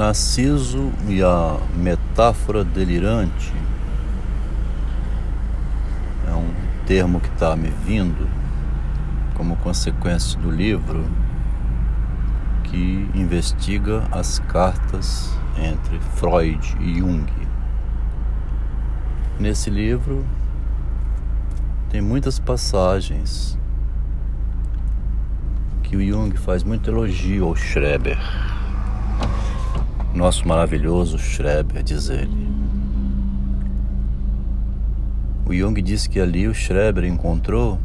Narciso e a metáfora delirante é um termo que está me vindo como consequência do livro que investiga as cartas entre Freud e Jung. Nesse livro tem muitas passagens que o Jung faz muito elogio ao Schreber. Nosso maravilhoso Schreber, diz ele. O Jung disse que ali o Schreber encontrou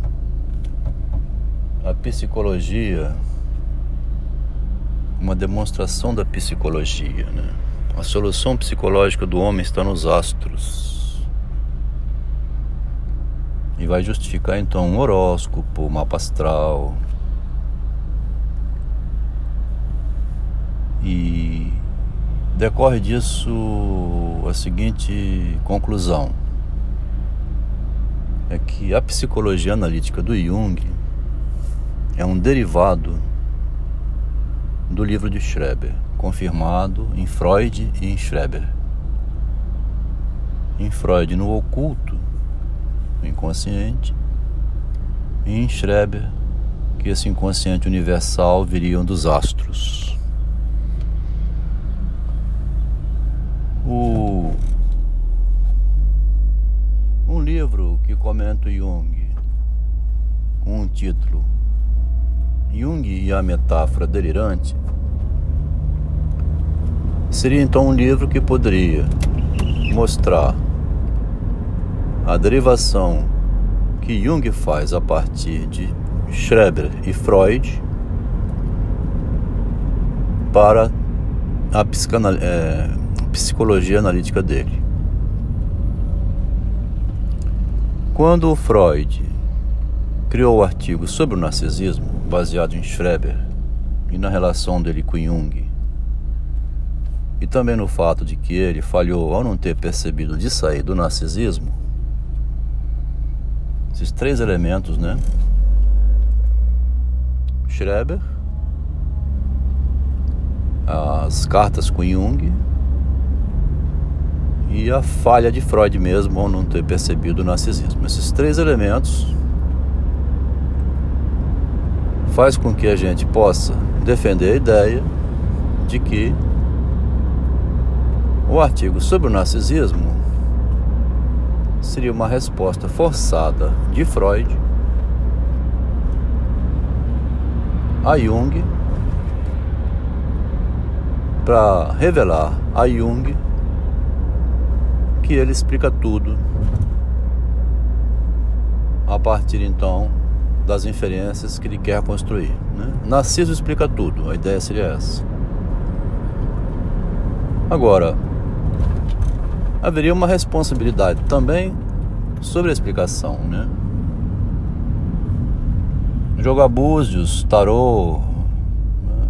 a psicologia, uma demonstração da psicologia. Né? A solução psicológica do homem está nos astros. E vai justificar então um horóscopo, mapa astral. E decorre disso a seguinte conclusão é que a psicologia analítica do Jung é um derivado do livro de Schreber, confirmado em Freud e em Schreber. Em Freud, no oculto, no inconsciente, e em Schreber, que esse inconsciente universal viriam dos astros. O um livro que comenta Jung com um título Jung e a metáfora delirante seria então um livro que poderia mostrar a derivação que Jung faz a partir de Schreber e Freud para a é, psicologia analítica dele. Quando o Freud criou o artigo sobre o narcisismo, baseado em Schreber e na relação dele com Jung, e também no fato de que ele falhou ao não ter percebido de sair do narcisismo, esses três elementos, né? Schreber, as cartas com Jung a falha de Freud mesmo ao não ter percebido o narcisismo. Esses três elementos faz com que a gente possa defender a ideia de que o artigo sobre o narcisismo seria uma resposta forçada de Freud a Jung para revelar a Jung que ele explica tudo a partir então das inferências que ele quer construir. Né? Narciso explica tudo, a ideia seria essa. Agora, haveria uma responsabilidade também sobre a explicação, né? Jogar búzios, tarô, né?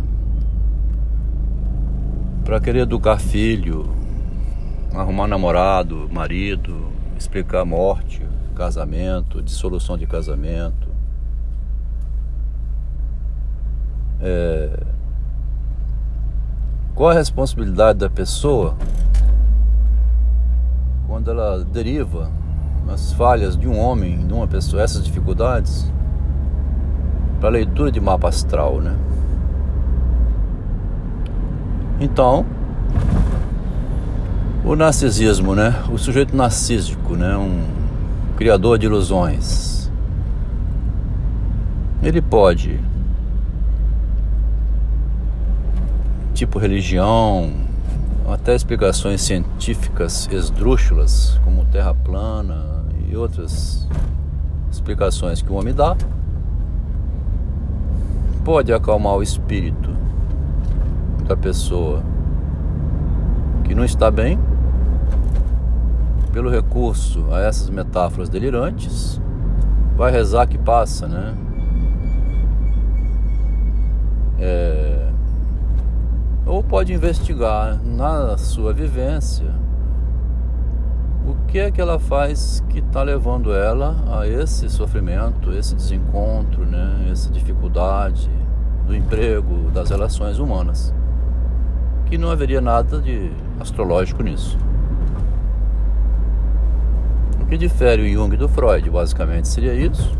para querer educar filho, arrumar namorado, marido, explicar morte, casamento, dissolução de casamento. É... Qual a responsabilidade da pessoa quando ela deriva as falhas de um homem, de uma pessoa, essas dificuldades, para leitura de mapa astral, né? Então, o narcisismo, né? O sujeito narcísico, né? Um criador de ilusões. Ele pode, tipo religião, até explicações científicas esdrúxulas, como terra plana e outras explicações que o homem dá, pode acalmar o espírito da pessoa que não está bem pelo recurso a essas metáforas delirantes, vai rezar que passa, né? É... Ou pode investigar na sua vivência o que é que ela faz que está levando ela a esse sofrimento, esse desencontro, né? essa dificuldade do emprego, das relações humanas. que não haveria nada de astrológico nisso. O que difere o Jung do Freud, basicamente, seria isso.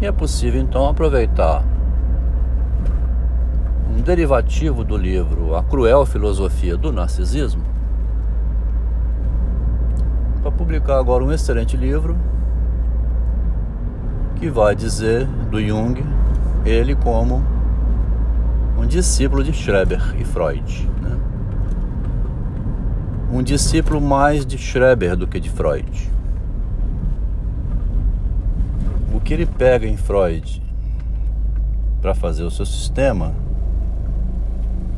E é possível então aproveitar um derivativo do livro A Cruel Filosofia do Narcisismo para publicar agora um excelente livro que vai dizer do Jung ele como um discípulo de Schreber e Freud. Né? Um discípulo mais de Schreber do que de Freud. O que ele pega em Freud para fazer o seu sistema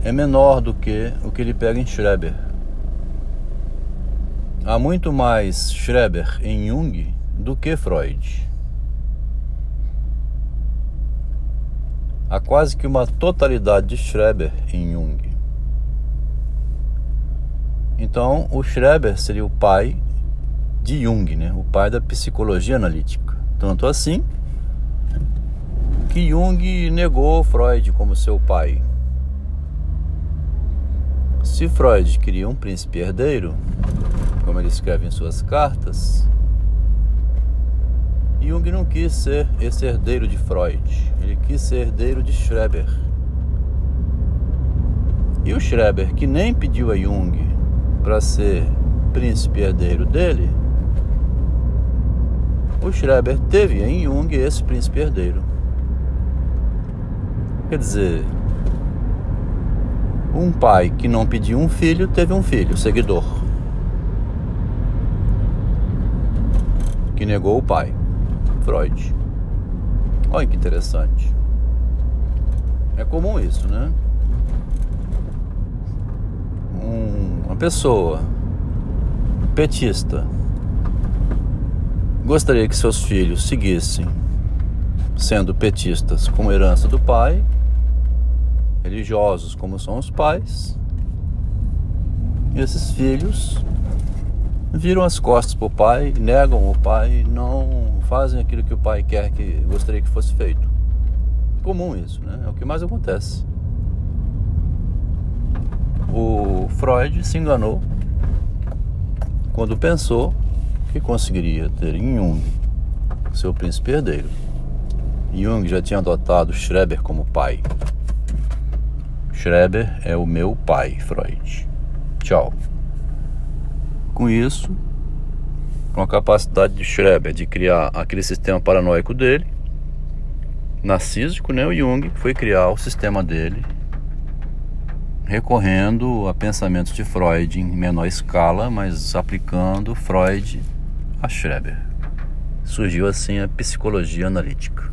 é menor do que o que ele pega em Schreber. Há muito mais Schreber em Jung do que Freud. Há quase que uma totalidade de Schreber em Jung. Então, o Schreber seria o pai de Jung, né? o pai da psicologia analítica. Tanto assim que Jung negou Freud como seu pai. Se Freud queria um príncipe herdeiro, como ele escreve em suas cartas, Jung não quis ser esse herdeiro de Freud, ele quis ser herdeiro de Schreber. E o Schreber, que nem pediu a Jung para ser príncipe herdeiro dele, o Schreber teve em Jung esse príncipe herdeiro. Quer dizer, um pai que não pediu um filho teve um filho, seguidor, que negou o pai. Freud. Olha que interessante. É comum isso, né? Um, uma pessoa petista gostaria que seus filhos seguissem sendo petistas com herança do pai, religiosos como são os pais. E esses filhos viram as costas para o pai, negam o pai, não fazem aquilo que o pai quer que gostaria que fosse feito. Comum isso, né? É o que mais acontece. O Freud se enganou quando pensou que conseguiria ter em Jung seu príncipe herdeiro. Jung já tinha adotado Schreber como pai. Schreber é o meu pai, Freud. Tchau. Com isso, com a capacidade de Schreber de criar aquele sistema paranoico dele, narcísico, né? O Jung foi criar o sistema dele recorrendo a pensamentos de Freud em menor escala, mas aplicando Freud a Schreber. Surgiu assim a psicologia analítica.